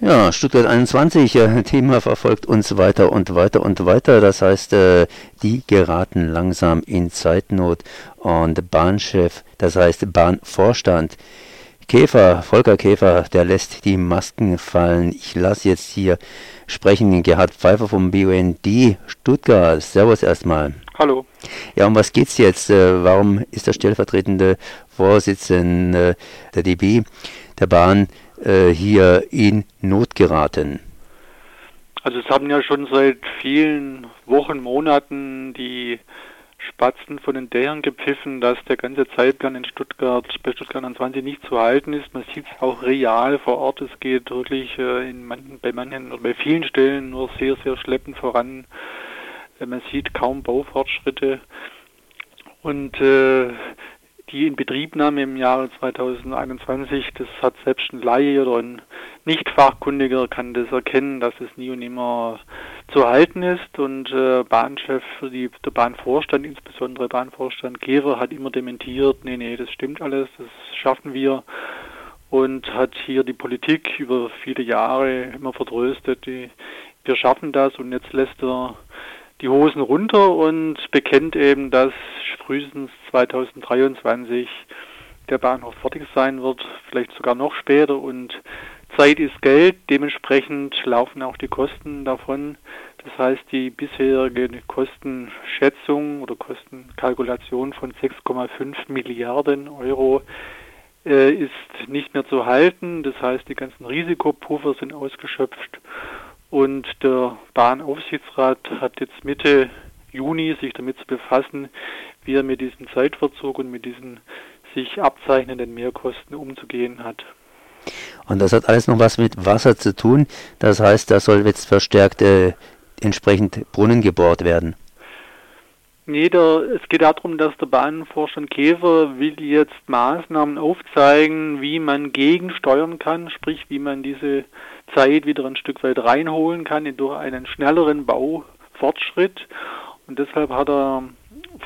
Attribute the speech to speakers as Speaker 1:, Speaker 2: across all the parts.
Speaker 1: Ja, Stuttgart 21, äh, Thema verfolgt uns weiter und weiter und weiter. Das heißt, äh, die geraten langsam in Zeitnot und Bahnchef, das heißt Bahnvorstand. Käfer, Volker Käfer, der lässt die Masken fallen. Ich lasse jetzt hier sprechen Gerhard Pfeiffer vom BUND Stuttgart. Servus erstmal.
Speaker 2: Hallo.
Speaker 1: Ja, um was geht's jetzt? Äh, warum ist der stellvertretende Vorsitzende der DB der Bahn äh, hier in Not geraten?
Speaker 2: Also es haben ja schon seit vielen Wochen, Monaten die Spatzen von den Dächern gepfiffen, dass der ganze Zeitplan in Stuttgart, bei Stuttgart 20 nicht zu halten ist. Man sieht es auch real vor Ort. Es geht wirklich äh, manchen, bei manchen oder bei vielen Stellen nur sehr, sehr schleppend voran. Äh, man sieht kaum Baufortschritte. Und äh, die Inbetriebnahme im Jahre 2021, das hat selbst ein Laie oder ein Nicht-Fachkundiger kann das erkennen, dass es nie und nimmer zu halten ist. Und äh, Bahnchef, die, der Bahnvorstand, insbesondere Bahnvorstand Gerer, hat immer dementiert, nee, nee, das stimmt alles, das schaffen wir. Und hat hier die Politik über viele Jahre immer vertröstet, die, wir schaffen das. Und jetzt lässt er die Hosen runter und bekennt eben, dass frühestens 2023 der Bahnhof fertig sein wird, vielleicht sogar noch später und Zeit ist Geld, dementsprechend laufen auch die Kosten davon. Das heißt, die bisherige Kostenschätzung oder Kostenkalkulation von 6,5 Milliarden Euro äh, ist nicht mehr zu halten. Das heißt, die ganzen Risikopuffer sind ausgeschöpft und der Bahnaufsichtsrat hat jetzt Mitte Juni sich damit zu befassen, wie er mit diesem Zeitverzug und mit diesen sich abzeichnenden Mehrkosten umzugehen hat.
Speaker 1: Und das hat alles noch was mit Wasser zu tun. Das heißt, da soll jetzt verstärkt äh, entsprechend Brunnen gebohrt werden.
Speaker 2: Nee, der, es geht darum, dass der Bahnvorstand Käfer will jetzt Maßnahmen aufzeigen, wie man gegensteuern kann, sprich wie man diese Zeit wieder ein Stück weit reinholen kann durch einen schnelleren Baufortschritt. Und deshalb hat er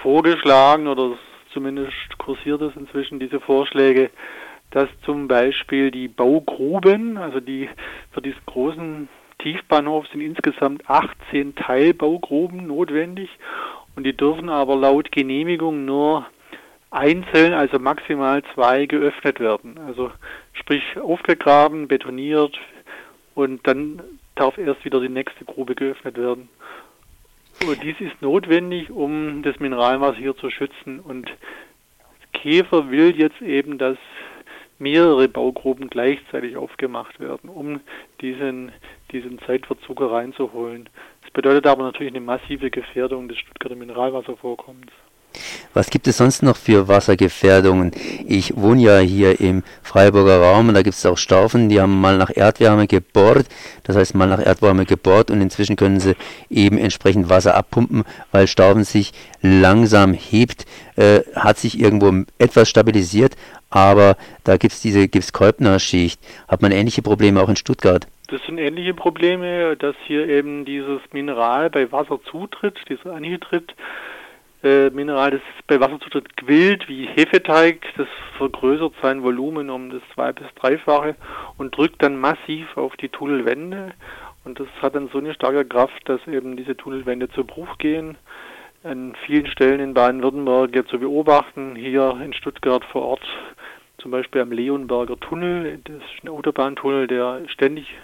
Speaker 2: vorgeschlagen, oder zumindest kursiert es inzwischen diese Vorschläge, dass zum Beispiel die Baugruben, also die für diesen großen Tiefbahnhof sind insgesamt 18 Teilbaugruben notwendig und die dürfen aber laut Genehmigung nur einzeln, also maximal zwei geöffnet werden. Also sprich aufgegraben, betoniert, und dann darf erst wieder die nächste Grube geöffnet werden. Und dies ist notwendig, um das Mineralwasser hier zu schützen. Und Käfer will jetzt eben, dass mehrere Baugruben gleichzeitig aufgemacht werden, um diesen, diesen Zeitverzug reinzuholen. Das bedeutet aber natürlich eine massive Gefährdung des Stuttgarter Mineralwasservorkommens.
Speaker 1: Was gibt es sonst noch für Wassergefährdungen? Ich wohne ja hier im Freiburger Raum und da gibt es auch Staufen, die haben mal nach Erdwärme gebohrt, das heißt mal nach Erdwärme gebohrt und inzwischen können sie eben entsprechend Wasser abpumpen, weil Staufen sich langsam hebt, äh, hat sich irgendwo etwas stabilisiert, aber da gibt es diese Gips-Kolbner-Schicht. Hat man ähnliche Probleme auch in Stuttgart?
Speaker 2: Das sind ähnliche Probleme, dass hier eben dieses Mineral bei Wasser zutritt, dieser Anhydrit, äh, Mineral, das bei Wasserzutritt quillt wie Hefeteig. Das vergrößert sein Volumen um das zwei- bis dreifache und drückt dann massiv auf die Tunnelwände. Und das hat dann so eine starke Kraft, dass eben diese Tunnelwände zu Bruch gehen. An vielen Stellen in Baden-Württemberg zu beobachten, hier in Stuttgart vor Ort, zum Beispiel am Leonberger Tunnel, das ist ein Autobahntunnel, der ständig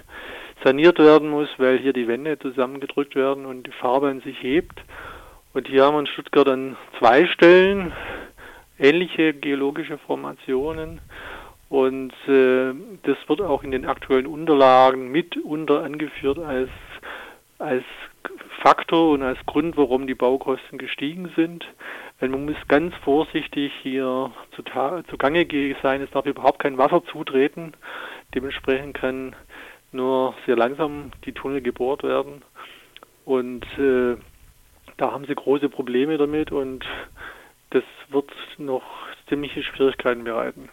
Speaker 2: saniert werden muss, weil hier die Wände zusammengedrückt werden und die Farbe an sich hebt. Und hier haben wir in Stuttgart an zwei Stellen ähnliche geologische Formationen. Und äh, das wird auch in den aktuellen Unterlagen mitunter angeführt als, als Faktor und als Grund, warum die Baukosten gestiegen sind. Weil man muss ganz vorsichtig hier zugange sein. Es darf überhaupt kein Wasser zutreten. Dementsprechend kann nur sehr langsam die Tunnel gebohrt werden. Und äh, da haben sie große Probleme damit und das wird noch ziemliche Schwierigkeiten bereiten.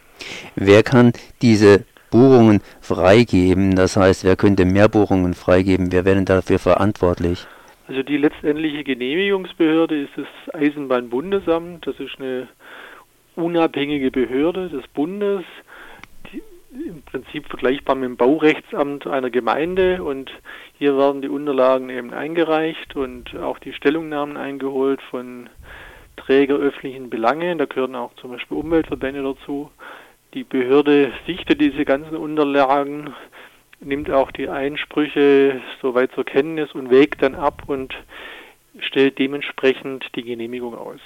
Speaker 1: Wer kann diese Bohrungen freigeben? Das heißt, wer könnte mehr Bohrungen freigeben? Wer wäre denn dafür verantwortlich?
Speaker 2: Also die letztendliche Genehmigungsbehörde ist das Eisenbahnbundesamt. Das ist eine unabhängige Behörde des Bundes. Im Prinzip vergleichbar mit dem Baurechtsamt einer Gemeinde und hier werden die Unterlagen eben eingereicht und auch die Stellungnahmen eingeholt von Träger öffentlichen Belange. Da gehören auch zum Beispiel Umweltverbände dazu. Die Behörde sichtet diese ganzen Unterlagen, nimmt auch die Einsprüche soweit zur Kenntnis und wägt dann ab und stellt dementsprechend die Genehmigung aus.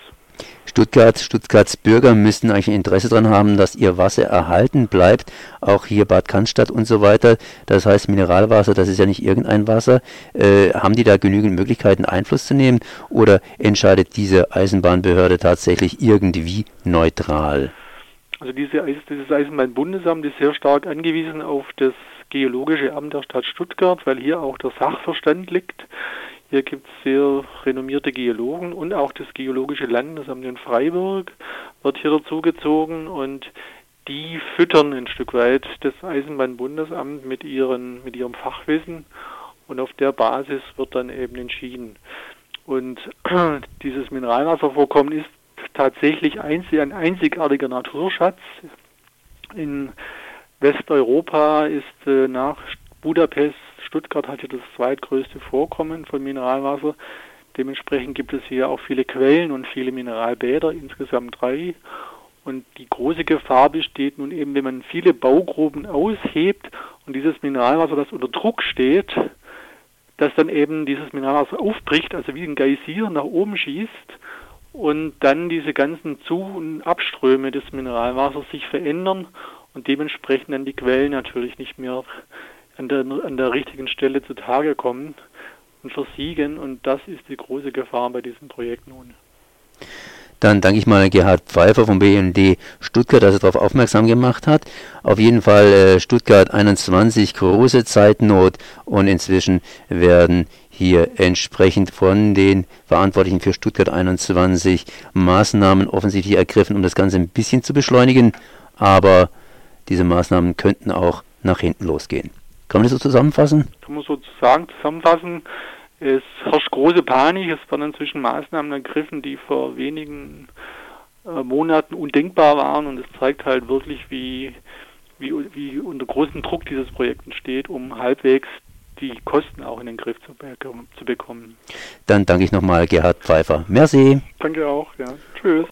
Speaker 1: Stuttgart, Stuttgarts Bürger müssten eigentlich ein Interesse daran haben, dass ihr Wasser erhalten bleibt, auch hier Bad Cannstatt und so weiter. Das heißt Mineralwasser, das ist ja nicht irgendein Wasser. Äh, haben die da genügend Möglichkeiten, Einfluss zu nehmen oder entscheidet diese Eisenbahnbehörde tatsächlich irgendwie neutral?
Speaker 2: Also diese, dieses Eisenbahnbundesamt ist sehr stark angewiesen auf das Geologische Amt der Stadt Stuttgart, weil hier auch der Sachverstand liegt. Hier gibt es sehr renommierte Geologen und auch das Geologische Landesamt in Freiburg wird hier dazugezogen und die füttern ein Stück weit das Eisenbahnbundesamt mit, ihren, mit ihrem Fachwissen und auf der Basis wird dann eben entschieden. Und dieses Mineralwasservorkommen ist tatsächlich ein einzigartiger Naturschatz. In Westeuropa ist äh, nach Budapest Stuttgart hat ja das zweitgrößte Vorkommen von Mineralwasser. Dementsprechend gibt es hier auch viele Quellen und viele Mineralbäder, insgesamt drei. Und die große Gefahr besteht nun eben, wenn man viele Baugruben aushebt und dieses Mineralwasser, das unter Druck steht, dass dann eben dieses Mineralwasser aufbricht, also wie ein Geysir nach oben schießt und dann diese ganzen Zu- und Abströme des Mineralwassers sich verändern und dementsprechend dann die Quellen natürlich nicht mehr an der, an der richtigen Stelle zutage kommen und versiegen. Und das ist die große Gefahr bei diesem Projekt nun.
Speaker 1: Dann danke ich mal Gerhard Pfeiffer vom BND Stuttgart, dass er darauf aufmerksam gemacht hat. Auf jeden Fall äh, Stuttgart 21, große Zeitnot und inzwischen werden hier entsprechend von den Verantwortlichen für Stuttgart 21 Maßnahmen offensichtlich ergriffen, um das Ganze ein bisschen zu beschleunigen. Aber diese Maßnahmen könnten auch nach hinten losgehen. Kann man das so zusammenfassen?
Speaker 2: Kann man sozusagen zusammenfassen. Es herrscht große Panik. Es werden inzwischen Maßnahmen ergriffen, die vor wenigen äh, Monaten undenkbar waren. Und es zeigt halt wirklich, wie, wie, wie unter großem Druck dieses Projekt entsteht, um halbwegs die Kosten auch in den Griff zu, zu bekommen.
Speaker 1: Dann danke ich nochmal Gerhard Pfeiffer. Merci.
Speaker 2: Danke auch, ja. Tschüss.